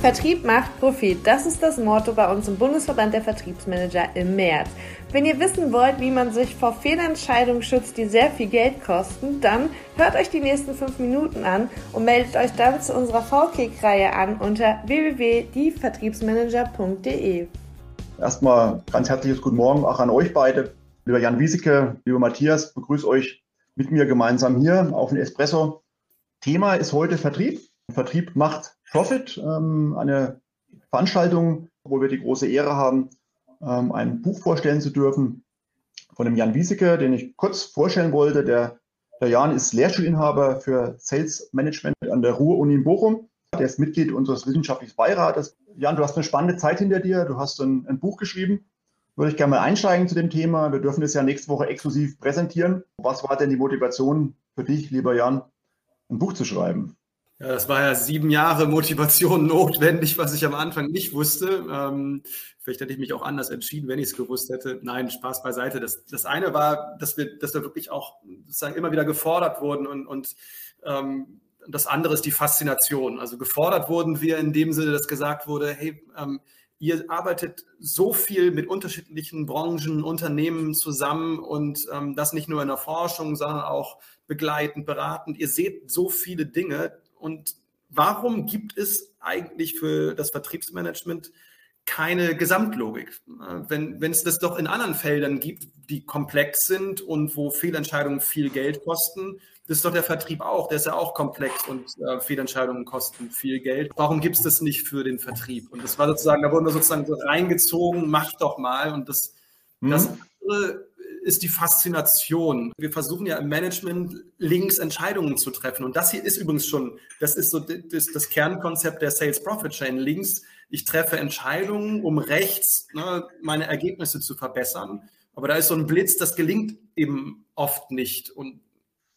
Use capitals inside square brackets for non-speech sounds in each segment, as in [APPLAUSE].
Vertrieb macht Profit. Das ist das Motto bei uns im Bundesverband der Vertriebsmanager im März. Wenn ihr wissen wollt, wie man sich vor Fehlentscheidungen schützt, die sehr viel Geld kosten, dann hört euch die nächsten fünf Minuten an und meldet euch dann zu unserer VKIK-Reihe an unter www.dievertriebsmanager.de. Erstmal ganz herzliches Guten Morgen auch an euch beide. Lieber Jan Wieseke, lieber Matthias, begrüße euch mit mir gemeinsam hier auf den Espresso. Thema ist heute Vertrieb. Vertrieb macht Profit, ähm, eine Veranstaltung, wo wir die große Ehre haben, ähm, ein Buch vorstellen zu dürfen von dem Jan Wieseke, den ich kurz vorstellen wollte. Der, der Jan ist Lehrstuhlinhaber für Sales Management an der Ruhr-Uni in Bochum. Der ist Mitglied unseres wissenschaftlichen Beirates. Jan, du hast eine spannende Zeit hinter dir. Du hast ein, ein Buch geschrieben. Würde ich gerne mal einsteigen zu dem Thema. Wir dürfen es ja nächste Woche exklusiv präsentieren. Was war denn die Motivation für dich, lieber Jan, ein Buch zu schreiben? Ja, das war ja sieben Jahre Motivation [LAUGHS] notwendig, was ich am Anfang nicht wusste. Ähm, vielleicht hätte ich mich auch anders entschieden, wenn ich es gewusst hätte. Nein, Spaß beiseite. Das, das eine war, dass wir, dass wir wirklich auch sozusagen immer wieder gefordert wurden und, und ähm, das andere ist die Faszination. Also gefordert wurden wir in dem Sinne, dass gesagt wurde, hey, ähm, ihr arbeitet so viel mit unterschiedlichen Branchen, Unternehmen zusammen und ähm, das nicht nur in der Forschung, sondern auch begleitend, beratend. Ihr seht so viele Dinge, und warum gibt es eigentlich für das Vertriebsmanagement keine Gesamtlogik? Wenn, wenn es das doch in anderen Feldern gibt, die komplex sind und wo Fehlentscheidungen viel Geld kosten, das ist doch der Vertrieb auch, der ist ja auch komplex und äh, Fehlentscheidungen kosten viel Geld. Warum gibt es das nicht für den Vertrieb? Und das war sozusagen, da wurden wir sozusagen so reingezogen, mach doch mal. Und das, mhm. das andere ist die Faszination. Wir versuchen ja im Management links Entscheidungen zu treffen. Und das hier ist übrigens schon, das ist so das, das Kernkonzept der Sales Profit Chain. Links, ich treffe Entscheidungen, um rechts ne, meine Ergebnisse zu verbessern. Aber da ist so ein Blitz, das gelingt eben oft nicht. Und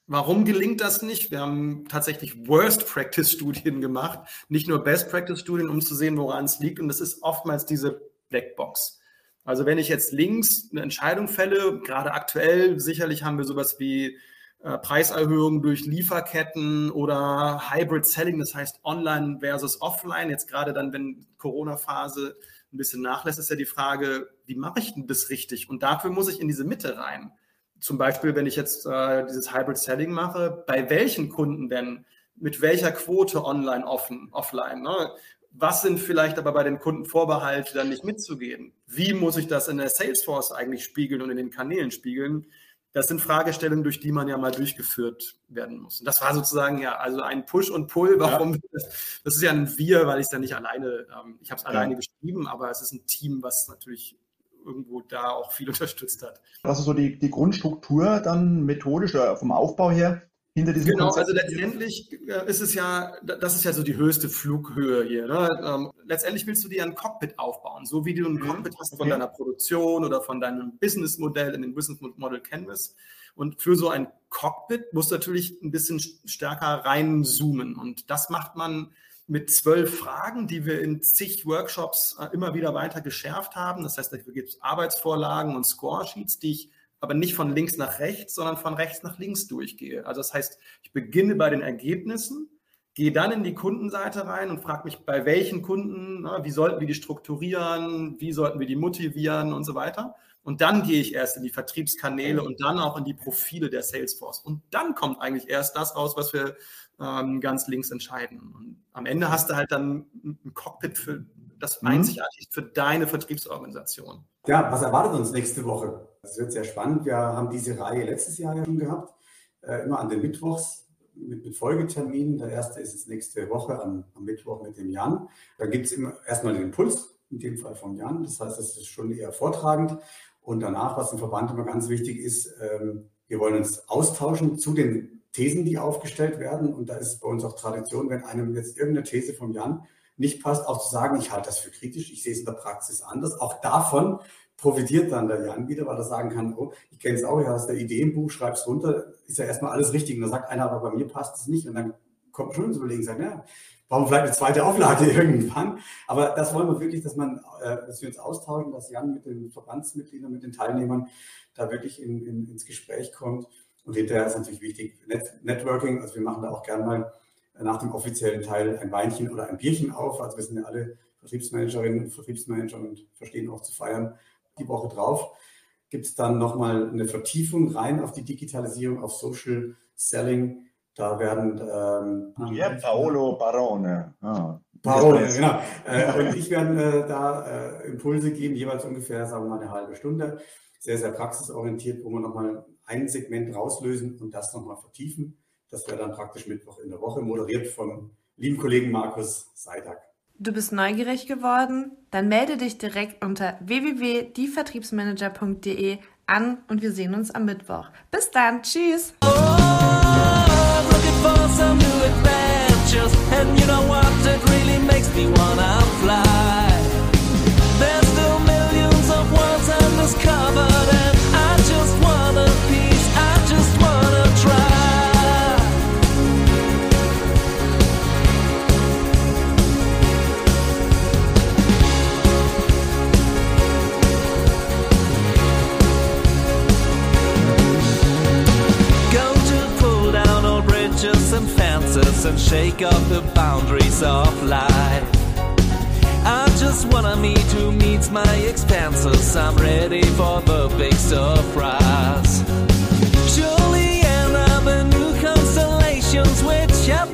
Warum gelingt das nicht? Wir haben tatsächlich Worst Practice Studien gemacht, nicht nur Best Practice Studien, um zu sehen, woran es liegt. Und das ist oftmals diese Blackbox. Also wenn ich jetzt links eine Entscheidung fälle, gerade aktuell, sicherlich haben wir sowas wie äh, Preiserhöhungen durch Lieferketten oder Hybrid Selling, das heißt Online versus Offline. Jetzt gerade dann, wenn Corona-Phase ein bisschen nachlässt, ist ja die Frage, wie mache ich denn das richtig? Und dafür muss ich in diese Mitte rein. Zum Beispiel, wenn ich jetzt äh, dieses Hybrid Selling mache, bei welchen Kunden denn? Mit welcher Quote online, offen, offline? Ne? Was sind vielleicht aber bei den Kunden Vorbehalte, dann nicht mitzugehen? Wie muss ich das in der Salesforce eigentlich spiegeln und in den Kanälen spiegeln? Das sind Fragestellungen, durch die man ja mal durchgeführt werden muss. Und das war sozusagen ja also ein Push und Pull. Warum? Ja. Das ist ja ein Wir, weil ich es ja nicht alleine, ähm, ich habe es ja. alleine geschrieben, aber es ist ein Team, was natürlich irgendwo da auch viel [LAUGHS] unterstützt hat. Was ist so die, die Grundstruktur dann methodisch oder vom Aufbau her? Hinter diesem Genau, Konzept? also letztendlich äh, ist es ja, das ist ja so die höchste Flughöhe hier. Ne? Ähm, letztendlich willst du dir ein Cockpit aufbauen, so wie du ein mhm. Cockpit hast von okay. deiner Produktion oder von deinem Businessmodell in den Business Model Canvas. Und für so ein Cockpit musst du natürlich ein bisschen stärker reinzoomen. Und das macht man mit zwölf Fragen, die wir in zig Workshops äh, immer wieder weiter geschärft haben. Das heißt, da gibt es Arbeitsvorlagen und Scoresheets, die ich aber nicht von links nach rechts, sondern von rechts nach links durchgehe. Also das heißt, ich beginne bei den Ergebnissen, gehe dann in die Kundenseite rein und frage mich, bei welchen Kunden, na, wie sollten wir die strukturieren, wie sollten wir die motivieren und so weiter. Und dann gehe ich erst in die Vertriebskanäle und dann auch in die Profile der Salesforce. Und dann kommt eigentlich erst das raus, was wir ähm, ganz links entscheiden. Und am Ende hast du halt dann ein Cockpit für das mhm. einzigartig für deine Vertriebsorganisation. Ja, was erwartet uns nächste Woche? Es wird sehr spannend. Wir haben diese Reihe letztes Jahr ja schon gehabt, äh, immer an den Mittwochs mit, Folgeterminen. Der erste ist jetzt nächste Woche am, am Mittwoch mit dem Jan. Da gibt es erstmal den Impuls, in dem Fall von Jan. Das heißt, das ist schon eher vortragend. Und danach, was im Verband immer ganz wichtig ist, ähm, wir wollen uns austauschen zu den Thesen, die aufgestellt werden. Und da ist bei uns auch Tradition, wenn einem jetzt irgendeine These von Jan nicht passt, auch zu sagen, ich halte das für kritisch, ich sehe es in der Praxis anders. Auch davon profitiert dann der Jan wieder, weil er sagen kann, oh, ich kenne es auch, ja, hast der Idee im Buch, schreib's runter, ist ja erstmal alles richtig. Und dann sagt einer, aber bei mir passt es nicht. Und dann kommt schon ins Überlegen, sagt, ja, warum vielleicht eine zweite Auflage [LAUGHS] irgendwann? Aber das wollen wir wirklich, dass man, äh, dass wir uns austauschen, dass Jan mit den Verbandsmitgliedern, mit den Teilnehmern da wirklich in, in, ins Gespräch kommt. Und hinterher ist natürlich wichtig, Net Networking, also wir machen da auch gerne mal nach dem offiziellen Teil ein Weinchen oder ein Bierchen auf. Also wir sind ja alle Vertriebsmanagerinnen und Vertriebsmanager und verstehen auch zu feiern. Die Woche drauf gibt es dann nochmal eine Vertiefung rein auf die Digitalisierung, auf Social Selling. Da werden ähm, ja, Paolo Barone. Ah. Barone, genau. Äh, und ich werde äh, da äh, Impulse geben, jeweils ungefähr, sagen wir mal, eine halbe Stunde. Sehr, sehr praxisorientiert, wo wir nochmal ein Segment rauslösen und das nochmal vertiefen. Das wäre dann praktisch Mittwoch in der Woche, moderiert vom lieben Kollegen Markus Seidak. Du bist neugierig geworden? Dann melde dich direkt unter www.dievertriebsmanager.de an und wir sehen uns am Mittwoch. Bis dann, tschüss! Oh, and shake off the boundaries of life I just wanna meet who meets my expenses. I'm ready for the big surprise. Surely up in new constellations which have